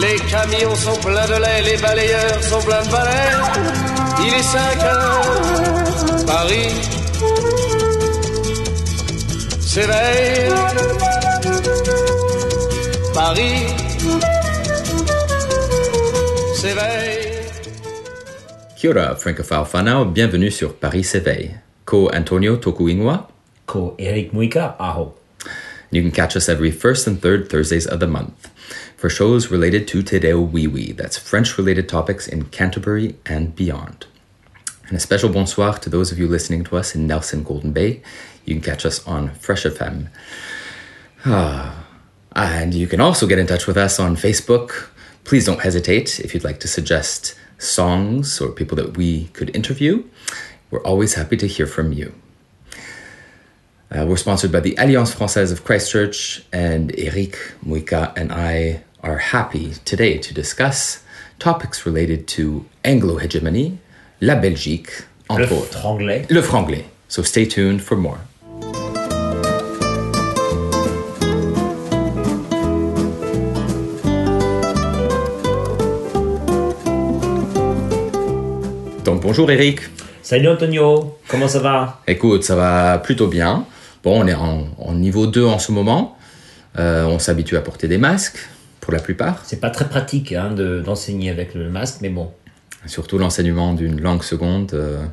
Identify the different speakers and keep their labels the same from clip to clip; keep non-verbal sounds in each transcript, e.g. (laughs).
Speaker 1: Les camions sont pleins de lait, les balayeurs sont pleins de balais. Il est 5 heures, Paris s'éveille. Paris s'éveille.
Speaker 2: Kia ora, francophile bienvenue sur Paris s'éveille. Ko Antonio Tokuingwa.
Speaker 3: Ko Eric Muika, aho.
Speaker 2: You can catch us every first and third Thursdays of the month for shows related to Te Reo Wee that's French related topics in Canterbury and beyond. And a special bonsoir to those of you listening to us in Nelson Golden Bay. You can catch us on Fresh FM. Ah, and you can also get in touch with us on Facebook. Please don't hesitate if you'd like to suggest songs or people that we could interview. We're always happy to hear from you. Uh, we're sponsored by the Alliance Française of Christchurch, and Eric Muika and I are happy today to discuss topics related to Anglo hegemony, la Belgique, entre
Speaker 3: Le
Speaker 2: autres.
Speaker 3: franglais.
Speaker 2: Le franglais. So stay tuned for more. Donc bonjour Eric.
Speaker 3: Salut Antonio, comment ça va
Speaker 2: Écoute, ça va plutôt bien. Bon, on est en, en niveau 2 en ce moment. Euh, on s'habitue à porter des masques, pour la plupart.
Speaker 3: C'est pas très pratique hein, de- d'enseigner avec le masque, mais bon.
Speaker 2: Surtout l'enseignement d'une langue seconde, euh,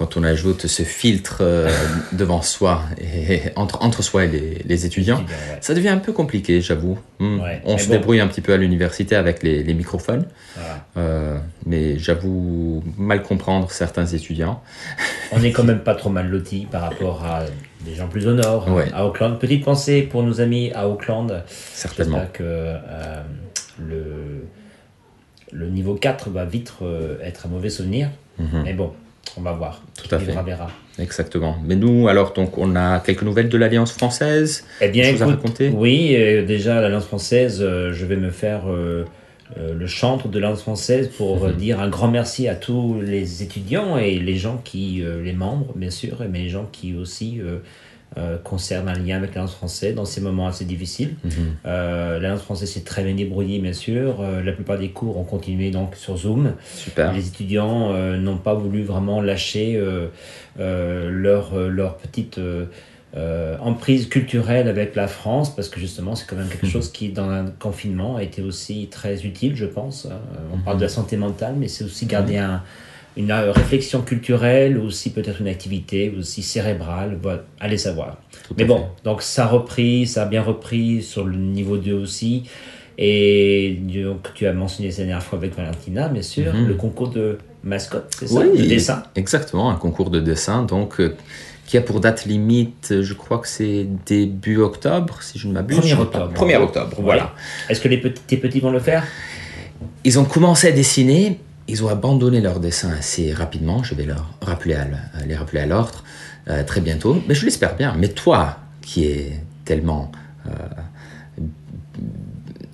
Speaker 2: quand on ajoute ce filtre euh, (laughs) devant soi, et entre, entre soi et les, les étudiants,
Speaker 3: ouais.
Speaker 2: ça devient un peu compliqué, j'avoue. Hmm.
Speaker 3: Ouais,
Speaker 2: on
Speaker 3: mais
Speaker 2: se
Speaker 3: bon.
Speaker 2: débrouille un petit peu à l'université avec les, les microphones,
Speaker 3: Voilà.
Speaker 2: euh, mais j'avoue mal comprendre certains étudiants. (laughs)
Speaker 3: On est quand même pas trop mal lotis par rapport à des gens plus au nord,
Speaker 2: Ouais.
Speaker 3: à Auckland. Petite pensée pour nos amis à Auckland.
Speaker 2: Certainement.
Speaker 3: Que euh, le, le niveau 4 va vite euh, être un mauvais souvenir. Mais bon, on va voir.
Speaker 2: Tout à fait.
Speaker 3: vivra verra.
Speaker 2: Exactement. Mais nous, alors, donc, on a quelques nouvelles de l'Alliance française.
Speaker 3: Eh bien,
Speaker 2: à
Speaker 3: écoute,
Speaker 2: raconter?
Speaker 3: oui, euh, déjà l'Alliance française, euh, je vais me faire euh, le chantre de l'Alliance française pour
Speaker 2: Mhm.
Speaker 3: dire un grand merci à tous les étudiants et les gens qui, les membres, bien sûr, mais les gens qui aussi euh, conservent un lien avec l'Alliance française dans ces moments assez difficiles.
Speaker 2: Mhm.
Speaker 3: Euh, L'Alliance française s'est très bien débrouillée, bien sûr. Euh, la plupart des cours ont continué donc sur Zoom.
Speaker 2: Super.
Speaker 3: Les étudiants n'ont pas voulu vraiment lâcher leur, leur petite emprise culturelle avec la France, parce que justement, c'est quand même quelque chose qui, dans un confinement, a été aussi très utile, je pense. On parle de la santé mentale, mais c'est aussi garder un- une euh, réflexion culturelle, aussi peut-être une activité aussi cérébrale, voilà, allez savoir.
Speaker 2: Tout
Speaker 3: Mais bon,
Speaker 2: fait.
Speaker 3: donc ça a repris, ça a bien repris sur le niveau 2 aussi. Et donc, tu as mentionné la dernière fois avec Valentina, bien sûr,
Speaker 2: Mhm.
Speaker 3: le concours de mascotte, c'est ça?
Speaker 2: Oui,
Speaker 3: De dessin?
Speaker 2: Exactement, un concours de dessin, donc euh, qui a pour date limite, je crois que c'est début octobre, si je ne m'abuse.
Speaker 3: 1er
Speaker 2: Je sais pas.
Speaker 3: octobre.
Speaker 2: 1er octobre, voilà.
Speaker 3: Est-ce que les petits, tes petits vont le faire?
Speaker 2: Ils ont commencé à dessiner, ils ont abandonné leur dessin assez rapidement, je vais leur rappeler à le- les rappeler à l'ordre euh, très bientôt, mais je l'espère bien. Mais toi, qui es tellement... euh,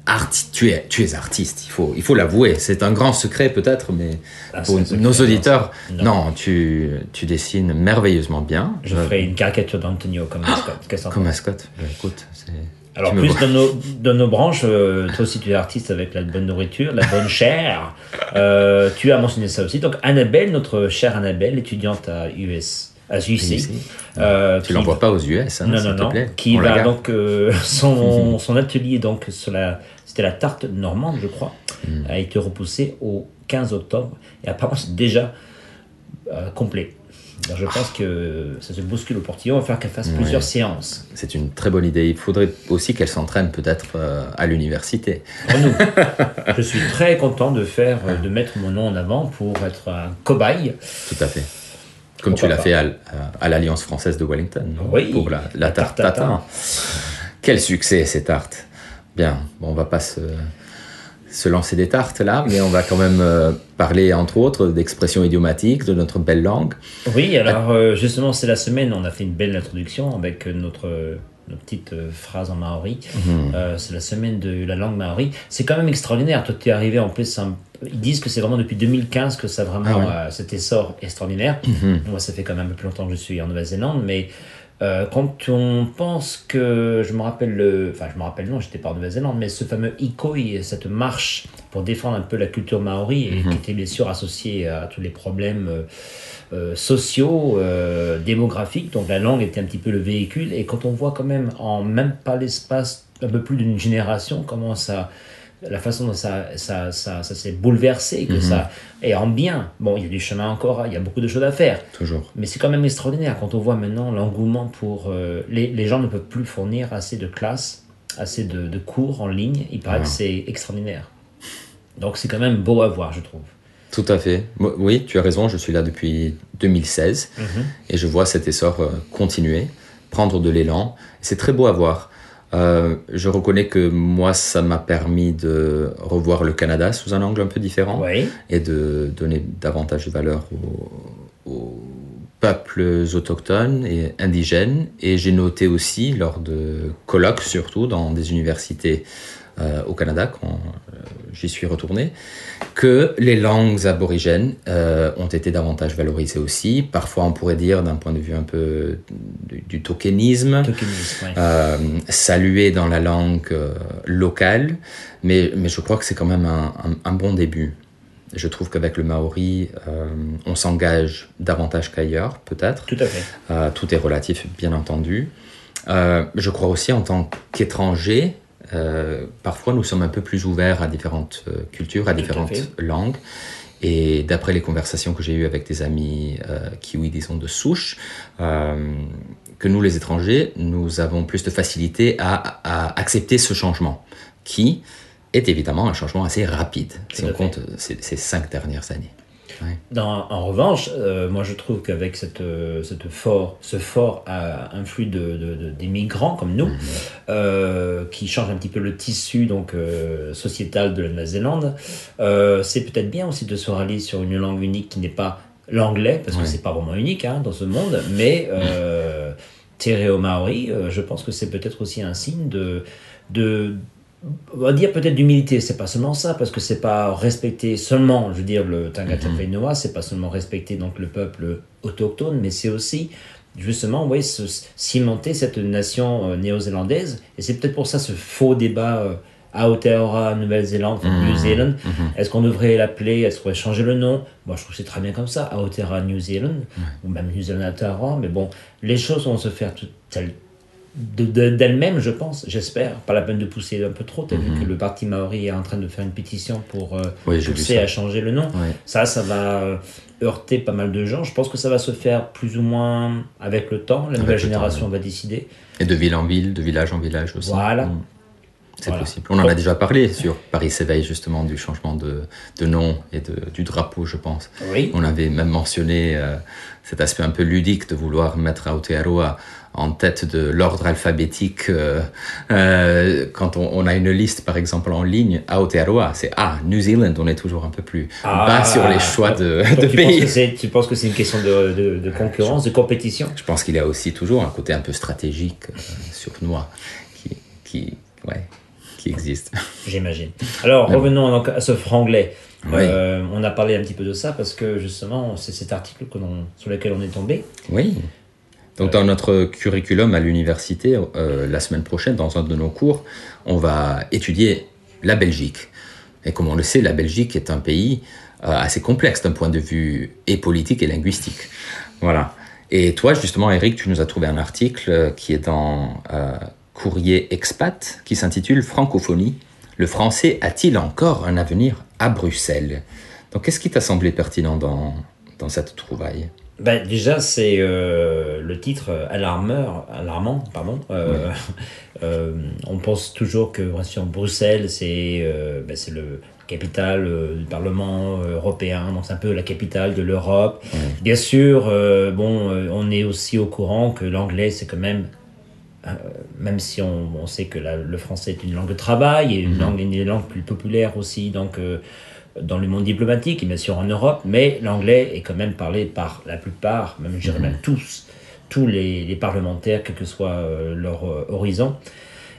Speaker 2: arti- tu, es, tu es artiste, il faut il faut l'avouer. C'est un grand secret peut-être, mais
Speaker 3: Ah,
Speaker 2: pour nos auditeurs, non,
Speaker 3: Non.
Speaker 2: tu, tu dessines merveilleusement bien.
Speaker 3: Je
Speaker 2: Euh,
Speaker 3: ferai une caricature d'Antonio comme mascotte. Qu'est-ce que t'en
Speaker 2: Comme mascotte, bah, écoute, c'est...
Speaker 3: Alors,
Speaker 2: tu
Speaker 3: plus dans nos, dans nos branches, euh, toi aussi tu es artiste avec la bonne nourriture, la bonne chair. Euh, tu as mentionné ça aussi. Donc, Annabelle, notre chère Annabelle, étudiante à US, à UC. Euh,
Speaker 2: Tu
Speaker 3: qui-
Speaker 2: l'envoies pas aux US, hein,
Speaker 3: non, non,
Speaker 2: te
Speaker 3: non.
Speaker 2: plaît.
Speaker 3: Qui
Speaker 2: On
Speaker 3: va donc (laughs) son, (laughs) son atelier donc sur la c'était la tarte normande, je crois,
Speaker 2: Mm.
Speaker 3: a été repoussé au 15 octobre et apparemment c'est déjà complet. Alors, je pense que ça se bouscule au portillon. Il va falloir qu'elle fasse plusieurs séances.
Speaker 2: C'est une très bonne idée. Il faudrait aussi qu'elle s'entraîne peut-être euh, à l'université. (laughs)
Speaker 3: Je suis très content de faire, euh, de mettre mon nom en avant pour être un cobaye.
Speaker 2: Tout à fait. Comme
Speaker 3: Pourquoi
Speaker 2: tu l'as fait à, l- à l'Alliance française de Wellington.
Speaker 3: Oui,
Speaker 2: Pour la, la tarte
Speaker 3: tarte
Speaker 2: tatin. Quel succès ces tartes. Bien, bon, on va pas se, se lancer des tartes là, mais on va quand même euh, parler entre autres d'expressions idiomatiques de notre belle langue.
Speaker 3: Oui, alors euh, justement, c'est la semaine, on a fait une belle introduction avec notre, notre petite euh, phrase en maori.
Speaker 2: Mhm.
Speaker 3: Euh, c'est la semaine de la langue maori. C'est quand même extraordinaire. Toi, tu es arrivé en plus. un- Ils disent que c'est vraiment depuis 2015 que ça a vraiment
Speaker 2: Ah ouais.
Speaker 3: euh, cet essor extraordinaire.
Speaker 2: Mhm.
Speaker 3: Moi, ça fait quand même un peu plus longtemps que je suis en Nouvelle-Zélande, mais euh, quand on pense que, je me rappelle le, enfin je me rappelle non, j'étais pas en Nouvelle-Zélande, mais ce fameux ikoi, cette marche pour défendre un peu la culture maori et qui était bien sûr associée à tous les problèmes euh, euh, sociaux, euh, démographiques, donc la langue était un petit peu le véhicule. Et quand on voit quand même en même pas l'espace un peu plus d'une génération comment ça la façon dont ça, ça, ça, ça s'est bouleversé, que ça est en bien. Bon, il y a du chemin encore, il y a beaucoup de choses à faire.
Speaker 2: Toujours.
Speaker 3: Mais c'est quand même extraordinaire quand on voit maintenant l'engouement pour... euh, les, les gens ne peuvent plus fournir assez de classes, assez de, de cours en ligne. Il paraît
Speaker 2: Ah.
Speaker 3: que c'est extraordinaire. Donc c'est quand même beau à voir, je trouve.
Speaker 2: Tout à fait. Oui, tu as raison, je suis là depuis 2016 et je vois cet essor euh, continuer, prendre de l'élan. C'est très beau à voir. Euh, je reconnais que moi, ça m'a permis de revoir le Canada sous un angle un peu différent
Speaker 3: Oui,
Speaker 2: et de donner davantage de valeur aux, aux peuples autochtones et indigènes. Et j'ai noté aussi, lors de colloques surtout, dans des universités euh, au Canada, quand euh, j'y suis retourné, que les langues aborigènes euh, ont été davantage valorisées aussi. Parfois, on pourrait dire, d'un point de vue un peu du, du tokenisme,
Speaker 3: tokenisme, ouais.
Speaker 2: saluer dans la langue locale, mais, mais je crois que c'est quand même un, un- un bon début. Je trouve qu'avec le maori, euh, on s'engage davantage qu'ailleurs, peut-être.
Speaker 3: Tout à fait.
Speaker 2: Euh, tout est relatif, bien entendu. Euh, je crois aussi en tant qu'étranger, euh, parfois nous sommes un peu plus ouverts à différentes euh, cultures, à différentes langues. Et d'après les conversations que j'ai eues avec des amis euh, kiwis, disons, de souche, euh, que nous, les étrangers, nous avons plus de facilité à, à accepter ce changement, qui est évidemment un changement assez rapide, si
Speaker 3: Tout
Speaker 2: on
Speaker 3: fait.
Speaker 2: compte ces, ces cinq dernières années. Ouais.
Speaker 3: Dans- en revanche, euh, moi je trouve qu'avec cette, euh, cette fort, ce fort influx de, de- de- des migrants comme nous, euh, qui change un petit peu le tissu donc euh, sociétal de la Nouvelle-Zélande, c'est peut-être bien aussi de se rallier sur une langue unique qui n'est pas l'anglais, parce
Speaker 2: Ouais.
Speaker 3: que c'est pas vraiment unique hein, dans ce monde, mais euh, (laughs) Te Reo Maori, je pense que c'est peut-être aussi un signe de, de on va dire peut-être d'humilité, c'est pas seulement ça, parce que c'est pas respecter seulement, je veux dire, le Tangata Whenua, c'est pas seulement respecter donc le peuple autochtone, mais c'est aussi justement, oui, se, cimenter cette nation euh, néo-zélandaise, et c'est peut-être pour ça ce faux débat euh, Aotearoa, Nouvelle-Zélande, enfin, New Zealand, est-ce qu'on devrait l'appeler, est-ce qu'on devrait changer le nom? Moi, je trouve que c'est très bien comme ça, Aotearoa New Zealand, ou même New Zealand Aotearoa, mais bon, les choses vont se faire toutes telles de- de- d'elle-même, je pense, j'espère. Pas la peine de pousser un peu trop. Tu as vu que le parti Maori est en train de faire une pétition pour euh,
Speaker 2: Oui,
Speaker 3: pousser à changer le nom.
Speaker 2: Ouais.
Speaker 3: Ça, ça va euh, heurter pas mal de gens. Je pense que ça va se faire plus ou moins avec le temps. La nouvelle
Speaker 2: temps,
Speaker 3: génération va décider.
Speaker 2: Et de ville en ville, de village en village aussi.
Speaker 3: Voilà.
Speaker 2: Mm. C'est
Speaker 3: Voilà.
Speaker 2: possible. On en a déjà parlé sur Paris s'éveille justement du changement de, de nom et de, du drapeau, je pense.
Speaker 3: Oui.
Speaker 2: On avait même mentionné euh, cet aspect un peu ludique de vouloir mettre Aotearoa en tête de l'ordre alphabétique. euh, euh, quand on, on a une liste, par exemple, en ligne, Aotearoa, c'est Ah, New Zealand, on est toujours un peu plus bas sur les choix de,
Speaker 3: Ah. Tu,
Speaker 2: pays.
Speaker 3: tu penses que c'est une question de, de- de concurrence, de compétition?
Speaker 2: Je pense qu'il y a aussi toujours un côté un peu stratégique sur Noix qui, qui, ouais, qui existe. (laughs)
Speaker 3: J'imagine. Alors, revenons donc à ce franglais.
Speaker 2: Oui.
Speaker 3: Euh, on a parlé un petit peu de ça parce que justement, c'est cet article que sur lequel on est tombé.
Speaker 2: Oui. Donc dans notre curriculum à l'université, euh, la semaine prochaine, dans un de nos cours, on va étudier la Belgique. Et comme on le sait, la Belgique est un pays euh, assez complexe d'un point de vue et politique et linguistique. Voilà. Et toi, justement, Eric, tu nous as trouvé un article qui est dans Courrier Expat, qui s'intitule Francophonie. Le français a-t-il encore un avenir à Bruxelles? Donc qu'est-ce qui t'a semblé pertinent dans, dans cette trouvaille?
Speaker 3: Ben, déjà, c'est euh, le titre alarmeur, alarmant. Pardon. Euh, (laughs) euh, on pense toujours que Bruxelles, c'est c'est le capitale du Parlement européen, donc c'est un peu la capitale de l'Europe. Bien sûr, bon, on est aussi au courant que l'anglais, c'est quand même euh, même si on, on sait que la- le français est une langue de travail et une, langue, une des langues plus populaires aussi donc, euh, dans le monde diplomatique et bien sûr en Europe, mais l'anglais est quand même parlé par la plupart, même je dirais même tous, tous les, les parlementaires, quel que soit euh, leur horizon.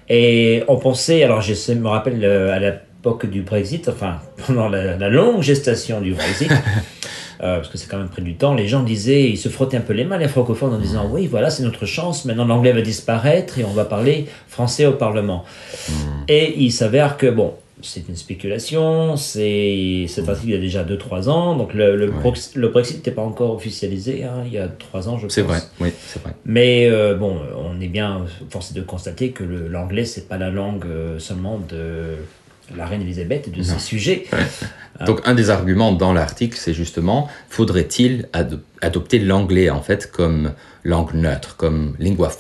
Speaker 3: Et on pensait, alors je me rappelle à l'époque du Brexit, enfin (laughs) pendant la, la longue gestation du Brexit, (laughs) euh, parce que c'est quand même pris du temps, les gens disaient, ils se frottaient un peu les mains, les francophones, en disant oui, voilà, c'est notre chance, maintenant l'anglais va disparaître et on va parler français au Parlement. Et il s'avère que, bon, c'est une spéculation, c'est cet article il y a déjà 2-3 ans, donc le, le, Brexit n'était pas encore officialisé, hein, il y a 3 ans, je pense.
Speaker 2: C'est vrai, oui, c'est vrai.
Speaker 3: Mais euh, bon, on est bien forcé de constater que l'anglais, c'est pas la langue euh, seulement de la reine Elisabeth et de ses sujets.
Speaker 2: Donc un des arguments dans l'article, c'est justement, faudrait-il ado- adopter l'anglais en fait comme langue neutre, comme lingua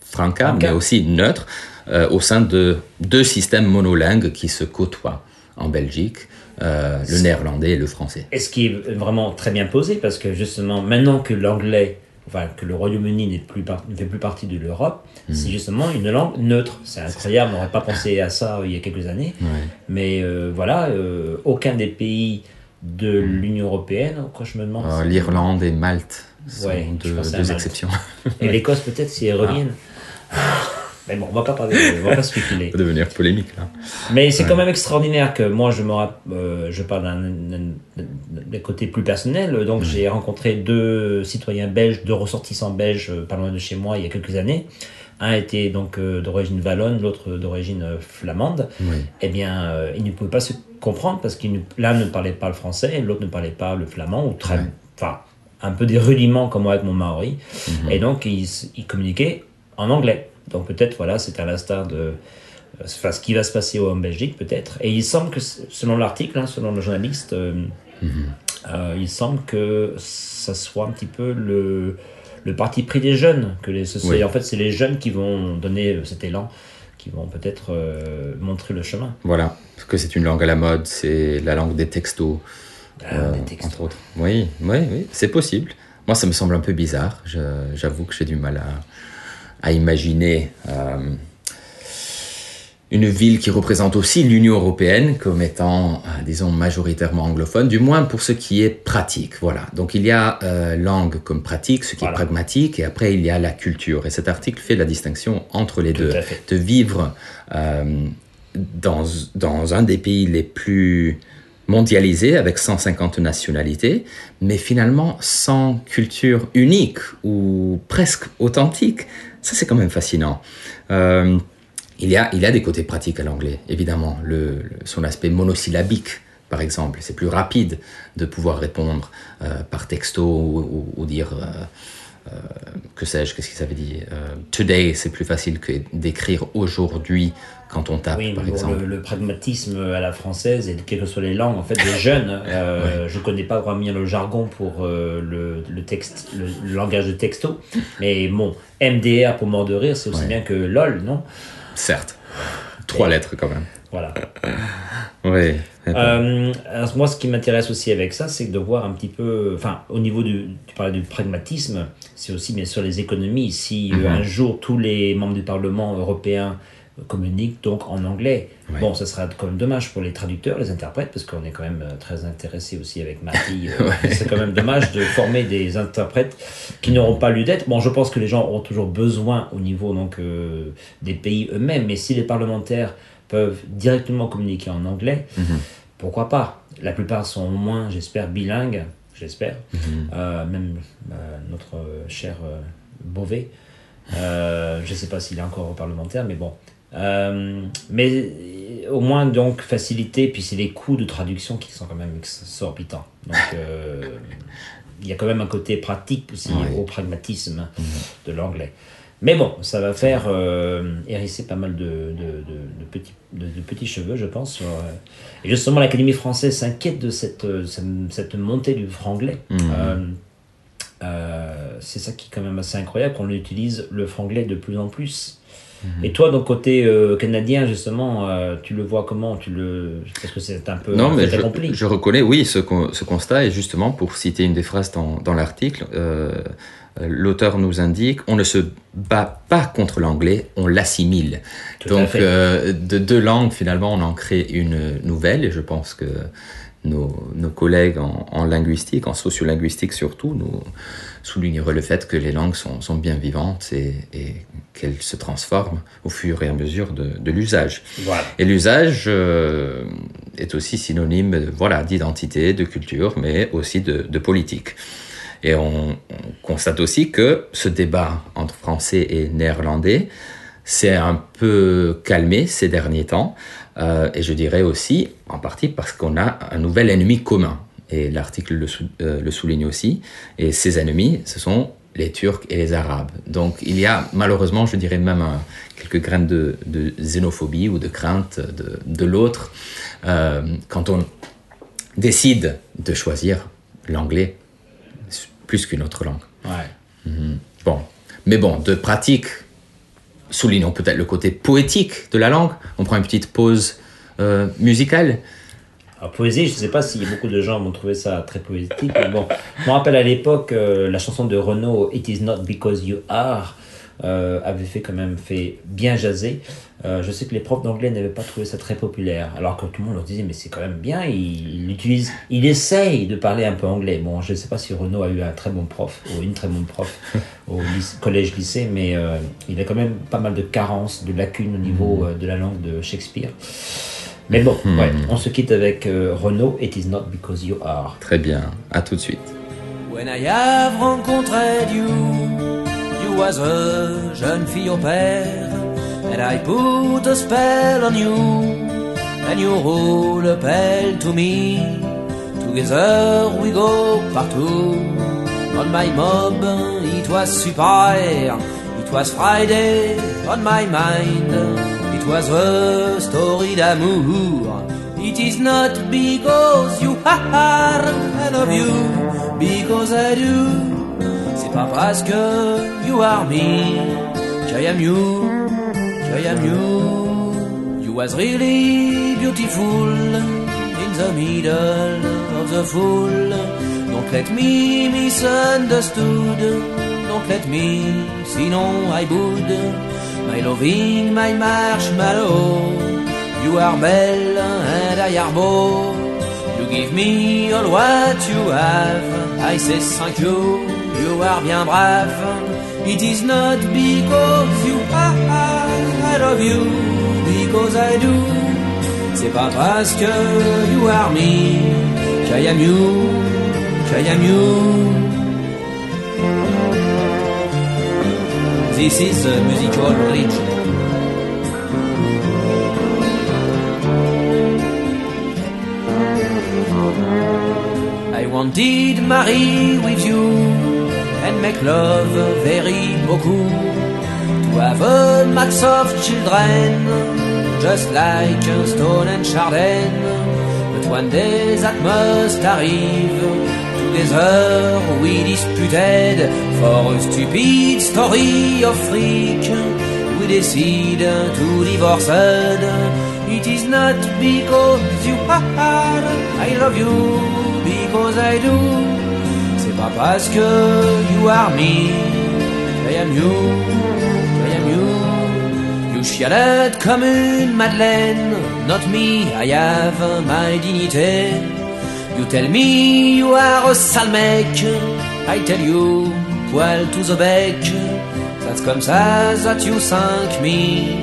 Speaker 2: Franca. mais aussi neutre, euh, au sein de deux systèmes monolingues qui se côtoient en Belgique, euh, le néerlandais et le français.
Speaker 3: Et ce qui est vraiment très bien posé, parce que justement, maintenant que l'anglais, enfin que le Royaume-Uni n'est plus ne fait plus partie de l'Europe, c'est justement une langue neutre. C'est incroyable, on n'aurait pas pensé à ça euh, il y a quelques années. Mais euh, voilà, euh, aucun des pays de l'Union européenne, quoi je me demande.
Speaker 2: Euh, L'Irlande et Malte sont
Speaker 3: Ouais,
Speaker 2: deux, deux exceptions.
Speaker 3: Et l'Écosse peut-être si elles reviennent. (laughs) Mais bon, on va pas parler, on va pas (laughs) spéculer.
Speaker 2: Ça va devenir polémique là.
Speaker 3: Mais c'est quand même extraordinaire que moi, je me euh, je parle d'un- côté plus personnel. Donc, j'ai rencontré deux citoyens belges, deux ressortissants belges, euh, pas loin de chez moi, il y a quelques années. Un était donc euh, d'origine wallonne, l'autre d'origine flamande.
Speaker 2: Oui.
Speaker 3: Eh bien, euh, ils ne pouvaient pas se comprendre parce que l'un ne parlait pas le français l'autre ne parlait pas le flamand, ou très,
Speaker 2: Ouais.
Speaker 3: enfin, un peu des rudiments comme moi avec mon maori.
Speaker 2: Mhm.
Speaker 3: Et donc, ils communiquaient en anglais. Donc, peut-être, voilà, c'est à l'instar de. euh, Enfin, ce qui va se passer en Belgique, peut-être. Et il semble que, selon l'article, hein, selon le journaliste, euh, euh, il semble que ça soit un petit peu le, le parti pris des jeunes. Que les, ce
Speaker 2: Oui.
Speaker 3: En fait, c'est les jeunes qui vont donner cet élan, qui vont peut-être euh, montrer le chemin.
Speaker 2: Voilà, parce que c'est une langue à la mode, c'est la langue des textos,
Speaker 3: Ah, des textos.
Speaker 2: entre autres. Oui, oui, oui, c'est possible. Moi, ça me semble un peu bizarre. J'avoue que j'ai du mal à, à imaginer euh, une ville qui représente aussi l'Union européenne comme étant, euh, disons, majoritairement anglophone, du moins pour ce qui est pratique. Voilà. Donc il y a euh, langue comme pratique, ce qui
Speaker 3: Voilà.
Speaker 2: est pragmatique, et après il y a la culture. Et cet article fait la distinction entre les
Speaker 3: Tout
Speaker 2: deux. De vivre euh, dans, dans un des pays les plus mondialisés, avec 150 nationalités, mais finalement sans culture unique ou presque authentique. Ça, c'est quand même fascinant. Euh, il, y a, il y a des côtés pratiques à l'anglais, évidemment. Son aspect monosyllabique, par exemple. C'est plus rapide de pouvoir répondre euh, par texto ou, dire, euh, que sais-je, qu'est-ce qu'il avait dit euh, Today, c'est plus facile que d'écrire aujourd'hui quand on tape,
Speaker 3: Oui,
Speaker 2: par
Speaker 3: bon,
Speaker 2: exemple.
Speaker 3: le, le pragmatisme à la française, et quelles que soient les langues, en fait, des (laughs) jeunes, euh, je connais pas vraiment bien le jargon pour euh, le, le texte, le, le langage de texto, mais bon, MDR pour mort de rire, c'est aussi
Speaker 2: Ouais.
Speaker 3: bien que LOL, non?
Speaker 2: Certes. Trois lettres quand même.
Speaker 3: Voilà. (laughs)
Speaker 2: Oui.
Speaker 3: Euh, moi, ce qui m'intéresse aussi avec ça, c'est de voir un petit peu, enfin, au niveau du, tu parlais du pragmatisme, c'est aussi bien sûr les économies. Si euh, un jour tous les membres du Parlement européen communiquent donc en anglais,
Speaker 2: Ouais.
Speaker 3: bon, ça sera quand même dommage pour les traducteurs, les interprètes, parce qu'on est quand même euh, très intéressé aussi avec Marie. euh, (laughs) (laughs) C'est quand même dommage de former des interprètes qui n'auront pas lieu d'être. Bon, je pense que les gens auront toujours besoin au niveau donc euh, des pays eux-mêmes, mais si les parlementaires peuvent directement communiquer en anglais, pourquoi pas? La plupart sont au moins, j'espère, bilingues, j'espère. Euh, même euh, notre cher Beauvais. Je ne sais pas s'il est encore parlementaire, mais bon. Euh, mais au moins, donc, faciliter, puis c'est les coûts de traduction qui sont quand même exorbitants. Donc, euh, (laughs) il y a quand même un côté pratique aussi
Speaker 2: Ouais.
Speaker 3: au pragmatisme de l'anglais. Mais bon, ça va faire euh, hérisser pas mal de, de, de- de petits, de, de petits cheveux, je pense. sur, euh, et justement, l'Académie française s'inquiète de cette, cette, montée du franglais. Euh, c'est ça qui est quand même assez incroyable, qu'on utilise le franglais de plus en plus. Et toi, donc côté euh, canadien, justement, euh, tu le vois comment? Tu le... Parce que c'est un peu
Speaker 2: Non, mais je, reconnais, oui, ce, ce constat. Et justement, pour citer une des phrases dans, dans l'article, euh, l'auteur nous indique on ne se bat pas contre l'anglais, on l'assimile. Donc, euh, de deux langues, finalement, on en crée une nouvelle. Et je pense que nos, nos collègues en, en linguistique, en sociolinguistique surtout, nous souligneraient le fait que les langues sont, sont bien vivantes et, et qu'elles se transforment au fur et à mesure de, de l'usage.
Speaker 3: Voilà.
Speaker 2: Et l'usage euh, est aussi synonyme voilà, d'identité, de culture, mais aussi de, de politique. Et on, on constate aussi que ce débat entre français et néerlandais s'est un peu calmé ces derniers temps. Euh, et je dirais aussi, en partie parce qu'on a un nouvel ennemi commun. Et l'article euh, le souligne aussi. Et ces ennemis, ce sont les Turcs et les Arabes. Donc il y a malheureusement, je dirais même quelques graines de, de xénophobie ou de crainte de, de l'autre euh, quand on décide de choisir l'anglais plus qu'une autre langue.
Speaker 3: Ouais.
Speaker 2: Bon, mais bon, de pratique, soulignons peut-être le côté poétique de la langue. On prend une petite pause euh, musicale.
Speaker 3: Alors, poésie, je ne sais pas si beaucoup de gens vont trouver ça très poétique, mais bon, je me rappelle à l'époque, euh, la chanson de Renaud, It is not because you are, euh, avait fait quand même fait bien jaser. Euh, je sais que les profs d'anglais n'avaient pas trouvé ça très populaire, alors que tout le monde leur disait, mais c'est quand même bien, il, il utilise, il essaye de parler un peu anglais. Bon, je ne sais pas si Renaud a eu un très bon prof, ou une très bonne prof (laughs) au lycée- collège-lycée, mais euh, il a quand même pas mal de carences, de lacunes au niveau euh, de la langue de Shakespeare. Mais bon, ouais, on se quitte avec euh, Renaud, It is not because you are.
Speaker 2: Très bien, à tout de suite.
Speaker 4: When I have rencontré you, a jeune fille au père, and I put a spell on you, and you roll a bell to me. Together we go partout. On my mob, it was super. It was Friday on my mind. It was a story d'amour. It is not because you are, I love you, because I do. C'est pas parce que you are me, I am you, I am you. You was really beautiful in the middle of the fool. Don't let me misunderstood. Don't let me, sinon I would. My loving, my marshmallow. You are belle and I are beau. You give me all what you have. I say thank you. You are bien brave. It is not because you are. I love you because I do. C'est pas parce que you are me. I am you. I am you. This is a musical bridge. I wanted marry with you and make love very beaucoup. To have a max of children, just like Stone and Chardin. But one day that must arrive. Together we disputed for a stupid story of freak. We decide to divorce. It is not because you are, I love you, because I do. Pas parce que you are me, I am you, I am you. You chialette comme une madeleine, not me, I have my dignité. You tell me you are a sale I tell you, poil to the bec. That's comme ça that you thank me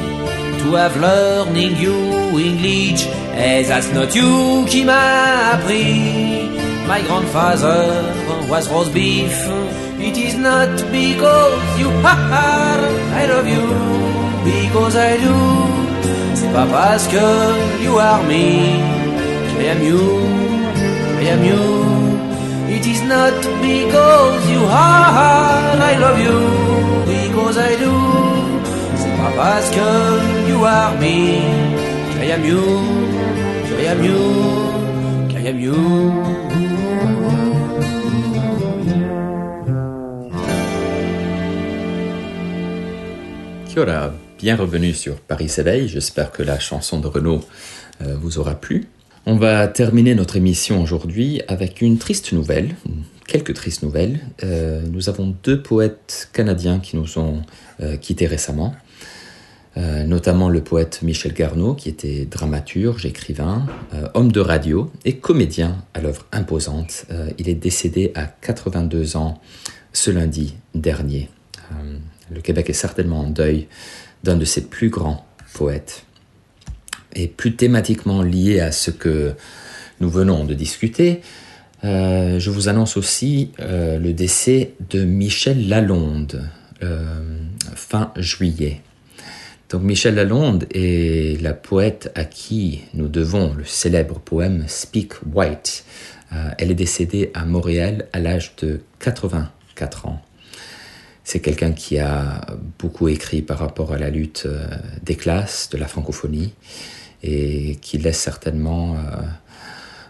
Speaker 4: to have learning you English. Et that's not you qui m'a appris. My grandfather was roast. It is not because you are, I love you, because I do. C'est pas parce que you are me, I am you, I am you. It is not because you are, I love you, because I do. C'est pas parce que you are me, I am you, I am you, I am you.
Speaker 2: Kia ora, bienvenue sur Paris s'éveille. J'espère que la chanson de Renaud euh, vous aura plu. On va terminer notre émission aujourd'hui avec une triste nouvelle, quelques tristes nouvelles. Euh, nous avons deux poètes canadiens qui nous ont euh, quittés récemment. notamment le poète Michel Garneau, qui était dramaturge, écrivain, homme de radio et comédien à l'œuvre imposante. il est décédé à 82 ans ce lundi dernier. Le Québec est certainement en deuil d'un de ses plus grands poètes. Et plus thématiquement lié à ce que nous venons de discuter, euh, je vous annonce aussi euh, le décès de Michel Lalonde, euh, fin juillet. Donc Michel Lalonde est la poète à qui nous devons le célèbre poème Speak White. elle est décédée à Montréal à l'âge de 84 ans. C'est quelqu'un qui a beaucoup écrit par rapport à la lutte euh, des classes, de la francophonie, et qui laisse certainement euh,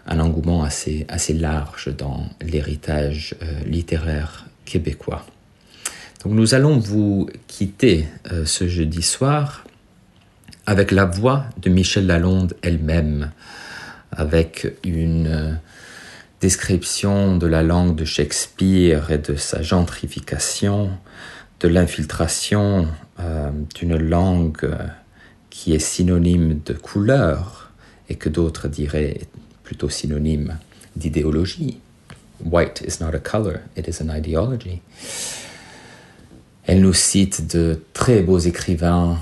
Speaker 2: un engouement assez, large dans l'héritage euh, littéraire québécois. Donc nous allons vous quitter ce jeudi soir avec la voix de Michel Lalonde elle-même, avec une description de la langue de Shakespeare et de sa gentrification, de l'infiltration euh, d'une langue euh, qui est synonyme de couleur et que d'autres diraient plutôt synonyme d'idéologie. White is not a color, it is an ideology. Elle nous cite de très beaux écrivains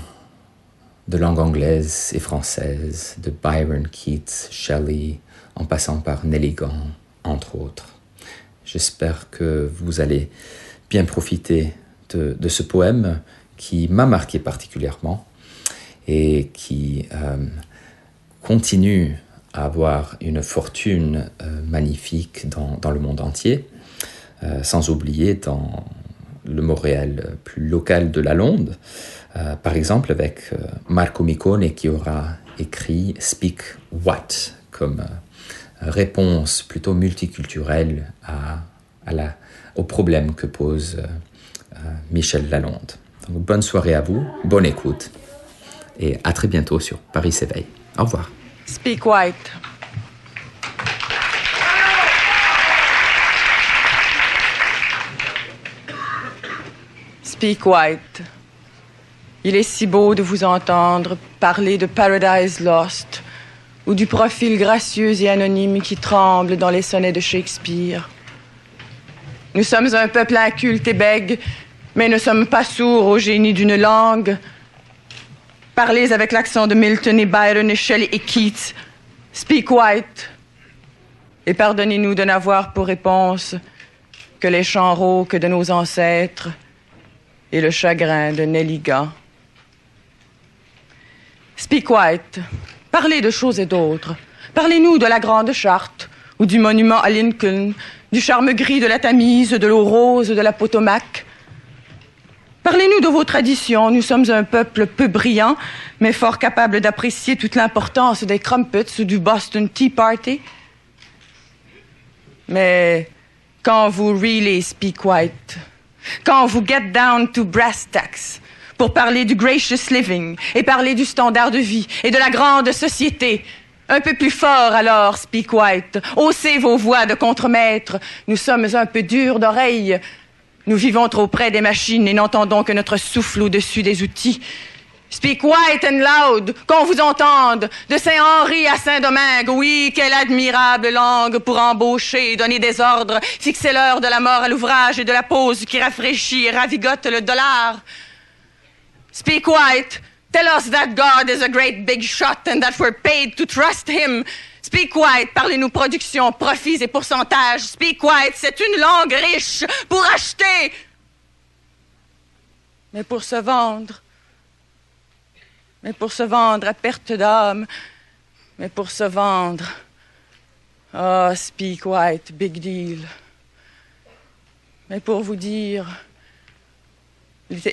Speaker 2: de langue anglaise et française, de Byron, Keats, Shelley, en passant par Nelligan, entre autres. J'espère que vous allez bien profiter de, ce poème qui m'a marqué particulièrement et qui euh, continue à avoir une fortune euh, magnifique dans, le monde entier, euh, sans oublier dans le Montréal plus local de la Londe, par exemple avec Marco Micone qui aura écrit Speak What comme réponse plutôt multiculturelle à, à la, au problème que pose euh, Michel Lalonde. Bonne soirée à vous, bonne écoute et à très bientôt sur Paris s'éveille. Au revoir.
Speaker 5: Speak White. Speak White. Il est si beau de vous entendre parler de Paradise Lost ou du profil gracieux et anonyme qui tremble dans les sonnets de Shakespeare. Nous sommes un peuple inculte et bègue, mais ne sommes pas sourds au génie d'une langue. Parlez avec l'accent de Milton et Byron et Shelley et Keats. Speak white. Et pardonnez-nous de n'avoir pour réponse que les chants rauques de nos ancêtres et le chagrin de Nelligan. Speak white. Parlez de choses et d'autres. Parlez-nous de la Grande Charte ou du monument à Lincoln du charme gris de la Tamise, de l'eau rose de la Potomac. Parlez-nous de vos traditions. Nous sommes un peuple peu brillant, mais fort capable d'apprécier toute l'importance des crumpets ou du Boston Tea Party. Mais quand vous really speak white, quand vous get down to brass tacks pour parler du gracious living et parler du standard de vie et de la grande société, un peu plus fort alors, Speak White. Haussez vos voix de contremaître. Nous sommes un peu durs d'oreille. Nous vivons trop près des machines et n'entendons que notre souffle au-dessus des outils. Speak white and loud, qu'on vous entende, de Saint-Henri à Saint-Domingue. Oui, quelle admirable langue pour embaucher, donner des ordres, fixer l'heure de la mort à l'ouvrage et de la pause qui rafraîchit et ravigote le dollar. Speak white, Tell us that God is a great big shot and that we're paid to trust him. Speak white, parlez-nous production, profits et pourcentages. Speak white, c'est une langue riche pour acheter, mais pour se vendre. Mais pour se vendre à perte d'âme, mais pour se vendre. oh, speak white, big deal. Mais pour vous dire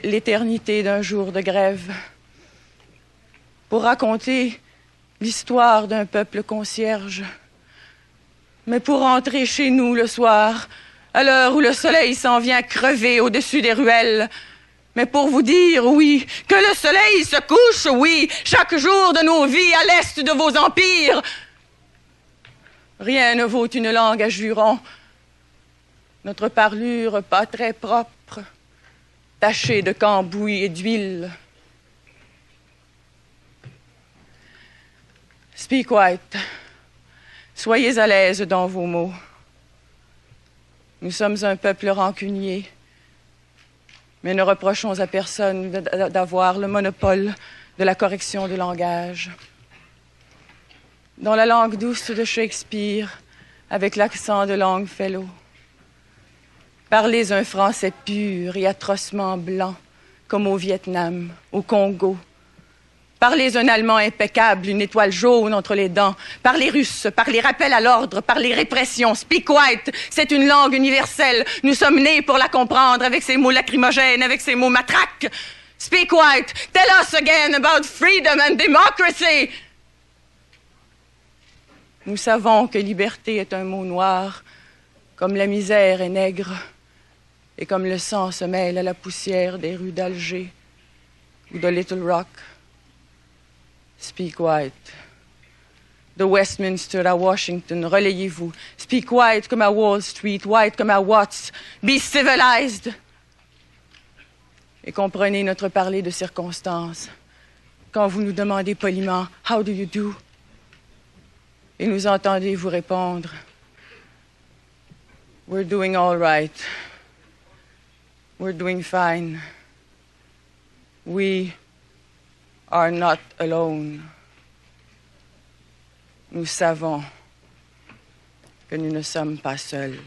Speaker 5: l'éternité d'un jour de grève pour raconter l'histoire d'un peuple concierge, mais pour rentrer chez nous le soir, à l'heure où le soleil s'en vient crever au-dessus des ruelles, mais pour vous dire, oui, que le soleil se couche, oui, chaque jour de nos vies à l'est de vos empires. Rien ne vaut une langue à jurons. Notre parlure pas très propre, tachée de cambouis et d'huile. Speak white. Soyez à l'aise dans vos mots. Nous sommes un peuple rancunier, mais ne reprochons à personne d'avoir le monopole de la correction du langage. Dans la langue douce de Shakespeare, avec l'accent de Longfellow, parlez un français pur et atrocement blanc, comme au Vietnam, au Congo, Parlez un allemand impeccable, une étoile jaune entre les dents. Parlez russe, parlez rappel à l'ordre, parlez répression. Speak white, c'est une langue universelle. Nous sommes nés pour la comprendre avec ses mots lacrymogènes, avec ses mots matraques. Speak white, tell us again about freedom and democracy. Nous savons que liberté est un mot noir, comme la misère est nègre, et comme le sang se mêle à la poussière des rues d'Alger ou de Little Rock. Speak white. De Westminster à Washington, relayez-vous. Speak white comme à Wall Street, white comme à Watts. Be civilized. Et comprenez notre parler de circonstances. Quand vous nous demandez poliment, How do you do? Et nous entendez vous répondre, We're doing all right. We're doing fine. We are not alone. Nous savons que nous ne sommes pas seuls.